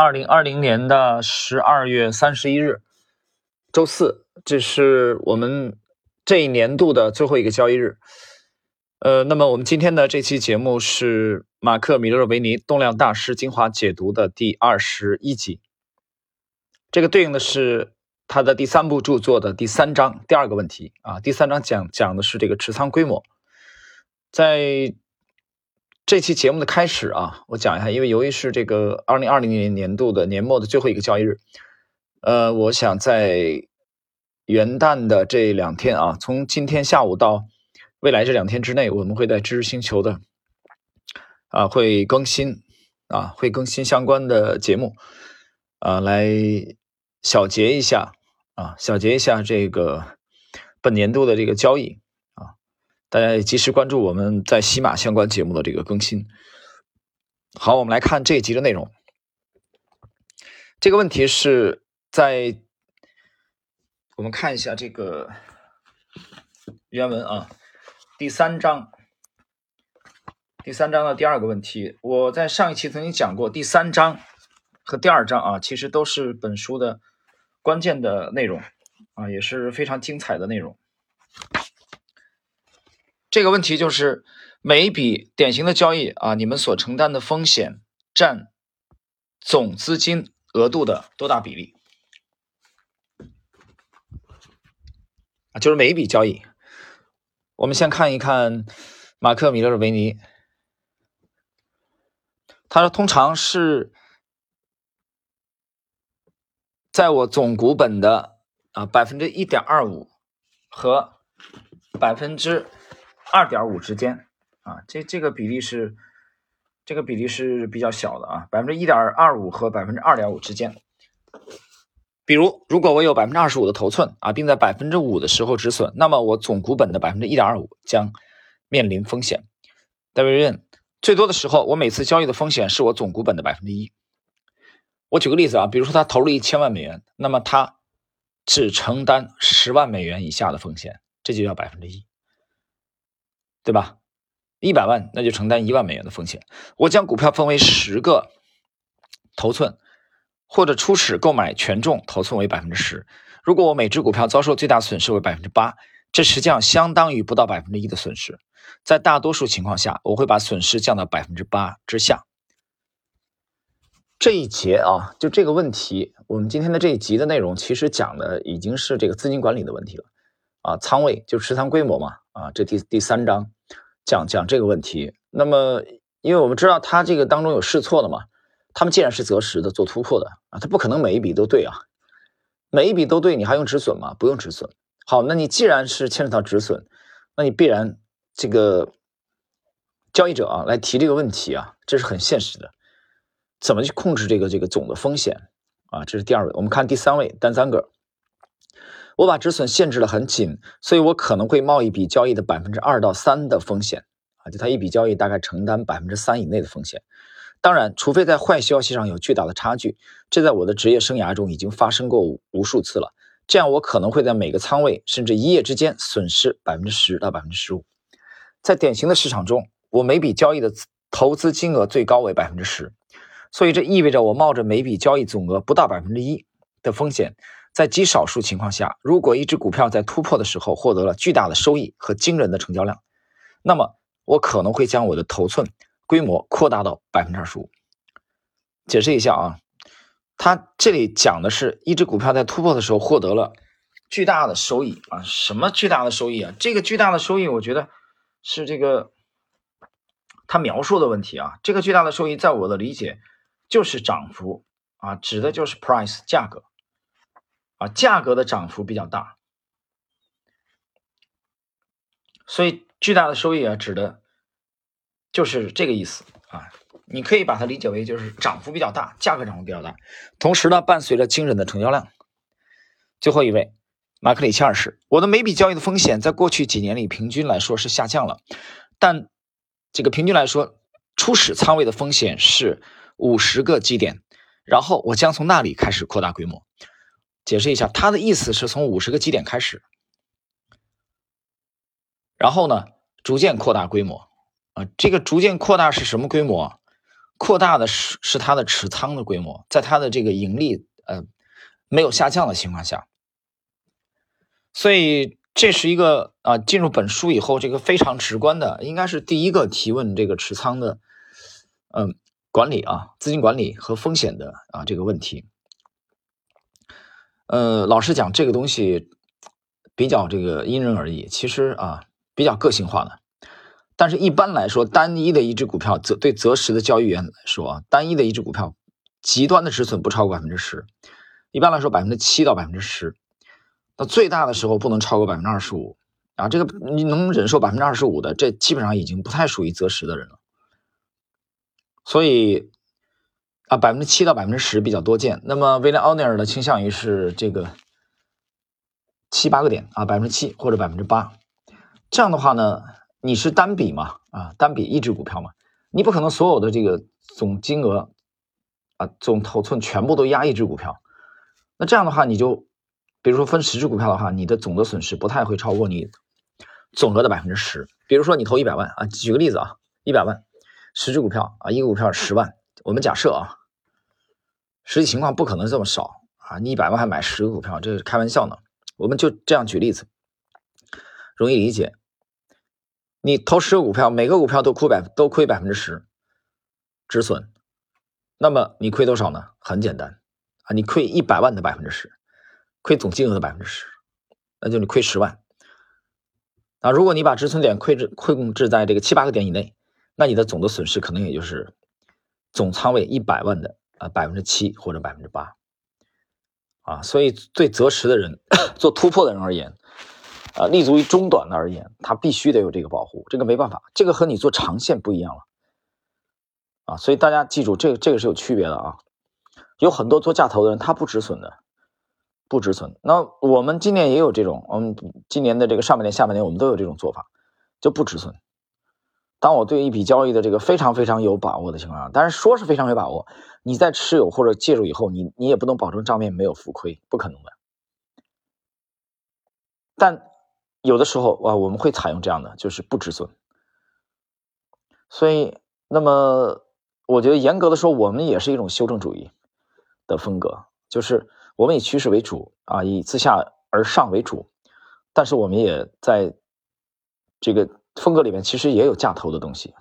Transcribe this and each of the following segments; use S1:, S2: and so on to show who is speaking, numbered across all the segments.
S1: 二零二零年的十二月三十一日，周四，这是我们这一年度的最后一个交易日。呃，那么我们今天的这期节目是马克·米勒维尼动量大师精华解读的第二十一集，这个对应的是他的第三部著作的第三章第二个问题啊。第三章讲讲的是这个持仓规模，在。这期节目的开始啊，我讲一下，因为由于是这个二零二零年年度的年末的最后一个交易日，呃，我想在元旦的这两天啊，从今天下午到未来这两天之内，我们会在知识星球的啊会更新啊会更新相关的节目啊，来小结一下啊小结一下这个本年度的这个交易。大家也及时关注我们在喜马相关节目的这个更新。好，我们来看这一集的内容。这个问题是在我们看一下这个原文啊，第三章，第三章的第二个问题。我在上一期曾经讲过，第三章和第二章啊，其实都是本书的关键的内容啊，也是非常精彩的内容。这个问题就是每一笔典型的交易啊，你们所承担的风险占总资金额度的多大比例？啊，就是每一笔交易。我们先看一看马克·米勒维尼，他说，通常是在我总股本的啊百分之一点二五和百分之。二点五之间啊，这这个比例是这个比例是比较小的啊，百分之一点二五和百分之二点五之间。比如，如果我有百分之二十五的头寸啊，并在百分之五的时候止损，那么我总股本的百分之一点二五将面临风险。戴维任，最多的时候，我每次交易的风险是我总股本的百分之一。我举个例子啊，比如说他投入一千万美元，那么他只承担十万美元以下的风险，这就叫百分之一。对吧？一百万那就承担一万美元的风险。我将股票分为十个头寸，或者初始购买权重头寸为百分之十。如果我每只股票遭受最大损失为百分之八，这实际上相当于不到百分之一的损失。在大多数情况下，我会把损失降到百分之八之下。这一节啊，就这个问题，我们今天的这一集的内容其实讲的已经是这个资金管理的问题了啊，仓位就持仓规模嘛啊，这第第三章。讲讲这个问题，那么因为我们知道它这个当中有试错的嘛，他们既然是择时的做突破的啊，它不可能每一笔都对啊，每一笔都对，你还用止损吗？不用止损。好，那你既然是牵扯到止损，那你必然这个交易者啊来提这个问题啊，这是很现实的，怎么去控制这个这个总的风险啊？这是第二位，我们看第三位单三个。我把止损限制的很紧，所以我可能会冒一笔交易的百分之二到三的风险啊，就他一笔交易大概承担百分之三以内的风险。当然，除非在坏消息上有巨大的差距，这在我的职业生涯中已经发生过无数次了。这样我可能会在每个仓位甚至一夜之间损失百分之十到百分之十五。在典型的市场中，我每笔交易的投资金额最高为百分之十，所以这意味着我冒着每笔交易总额不到百分之一的风险。在极少数情况下，如果一只股票在突破的时候获得了巨大的收益和惊人的成交量，那么我可能会将我的头寸规模扩大到百分之二十五。解释一下啊，他这里讲的是一只股票在突破的时候获得了巨大的收益啊，什么巨大的收益啊？这个巨大的收益，我觉得是这个他描述的问题啊。这个巨大的收益，在我的理解就是涨幅啊，指的就是 price 价格。啊，价格的涨幅比较大，所以巨大的收益啊，指的就是这个意思啊。你可以把它理解为就是涨幅比较大，价格涨幅比较大，同时呢，伴随着惊人的成交量。最后一位，马克里切尔是，我的每笔交易的风险在过去几年里平均来说是下降了，但这个平均来说，初始仓位的风险是五十个基点，然后我将从那里开始扩大规模。解释一下，他的意思是从五十个基点开始，然后呢，逐渐扩大规模啊。这个逐渐扩大是什么规模？扩大的是是它的持仓的规模，在它的这个盈利呃没有下降的情况下，所以这是一个啊进入本书以后这个非常直观的，应该是第一个提问这个持仓的嗯管理啊资金管理和风险的啊这个问题。呃，老实讲，这个东西比较这个因人而异，其实啊比较个性化的。但是，一般来说，单一的一只股票择对择时的交易员来说啊，单一的一只股票，极端的止损不超过百分之十，一般来说百分之七到百分之十，那最大的时候不能超过百分之二十五啊。这个你能忍受百分之二十五的，这基本上已经不太属于择时的人了。所以啊，百分之七到百分之十比较多见。那么威廉奥尼尔的倾向于是这个七八个点啊，百分之七或者百分之八，这样的话呢？你是单笔嘛？啊，单笔一只股票嘛？你不可能所有的这个总金额啊，总头寸全部都压一只股票。那这样的话，你就比如说分十只股票的话，你的总的损失不太会超过你总额的百分之十。比如说你投一百万啊，举个例子啊，一百万十只股票啊，一个股票十万。我们假设啊，实际情况不可能这么少啊，你一百万还买十个股票，这是开玩笑呢。我们就这样举例子，容易理解。你投十个股票，每个股票都亏百都亏百分之十止损，那么你亏多少呢？很简单啊，你亏一百万的百分之十，亏总金额的百分之十，那就你亏十万。啊，如果你把止损点亏制控制在这个七八个点以内，那你的总的损失可能也就是总仓位一百万的啊百分之七或者百分之八啊。所以对择时的人 做突破的人而言。啊，立足于中短的而言，他必须得有这个保护，这个没办法，这个和你做长线不一样了，啊，所以大家记住，这个这个是有区别的啊。有很多做价投的人，他不止损的，不止损。那我们今年也有这种，我们今年的这个上半年、下半年，我们都有这种做法，就不止损。当我对一笔交易的这个非常非常有把握的情况下，但是说是非常有把握，你在持有或者介入以后，你你也不能保证账面没有浮亏，不可能的。但有的时候啊，我们会采用这样的，就是不止损。所以，那么我觉得严格的说，我们也是一种修正主义的风格，就是我们以趋势为主啊，以自下而上为主。但是，我们也在这个风格里面，其实也有价投的东西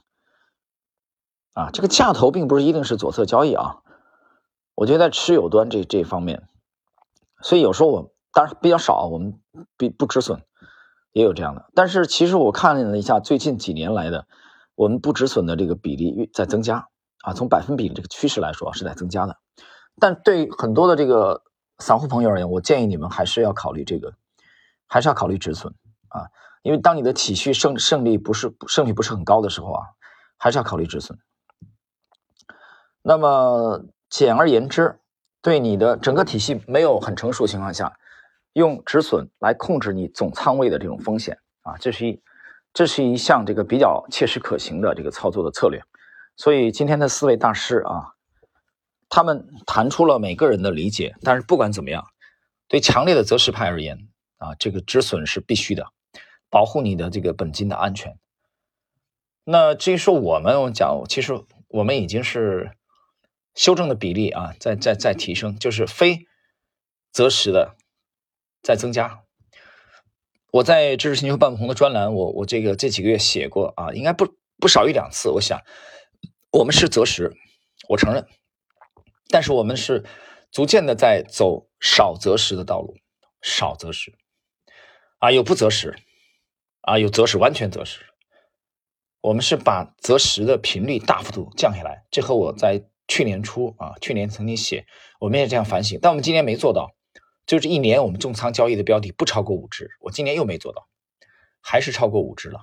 S1: 啊。这个价投并不是一定是左侧交易啊。我觉得在持有端这这方面，所以有时候我当然比较少，我们不不止损。也有这样的，但是其实我看了一下最近几年来的我们不止损的这个比例在增加啊，从百分比这个趋势来说是在增加的。但对很多的这个散户朋友而言，我建议你们还是要考虑这个，还是要考虑止损啊，因为当你的体系胜胜利不是胜率不是很高的时候啊，还是要考虑止损。那么简而言之，对你的整个体系没有很成熟情况下。用止损来控制你总仓位的这种风险啊，这是一这是一项这个比较切实可行的这个操作的策略。所以今天的四位大师啊，他们谈出了每个人的理解。但是不管怎么样，对强烈的择时派而言啊，这个止损是必须的，保护你的这个本金的安全。那至于说我们我讲，其实我们已经是修正的比例啊，在在在提升，就是非择时的。在增加，我在知识星球半不红的专栏，我我这个这几个月写过啊，应该不不少于两次。我想，我们是择时，我承认，但是我们是逐渐的在走少择时的道路，少择时啊，有不择时啊，有择时完全择时。我们是把择时的频率大幅度降下来，这和我在去年初啊，去年曾经写，我们也这样反省，但我们今年没做到。就这一年，我们重仓交易的标的不超过五只。我今年又没做到，还是超过五只了。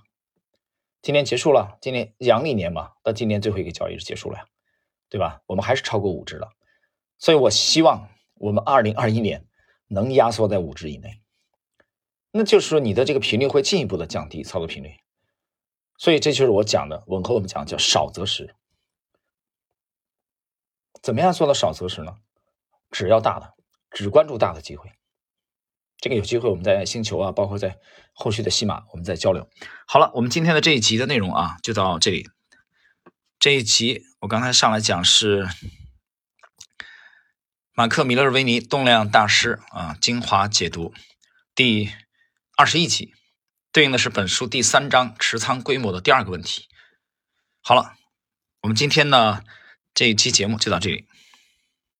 S1: 今年结束了，今年阳历年嘛，到今年最后一个交易日结束了呀，对吧？我们还是超过五只了。所以我希望我们二零二一年能压缩在五只以内。那就是说，你的这个频率会进一步的降低操作频率。所以这就是我讲的，吻合我们讲叫少择时。怎么样做到少择时呢？只要大的。只关注大的机会，这个有机会我们在星球啊，包括在后续的西马，我们再交流。好了，我们今天的这一集的内容啊，就到这里。这一集我刚才上来讲是马克·米勒维尼动量大师啊精华解读第二十一集，对应的是本书第三章持仓规模的第二个问题。好了，我们今天呢这一期节目就到这里。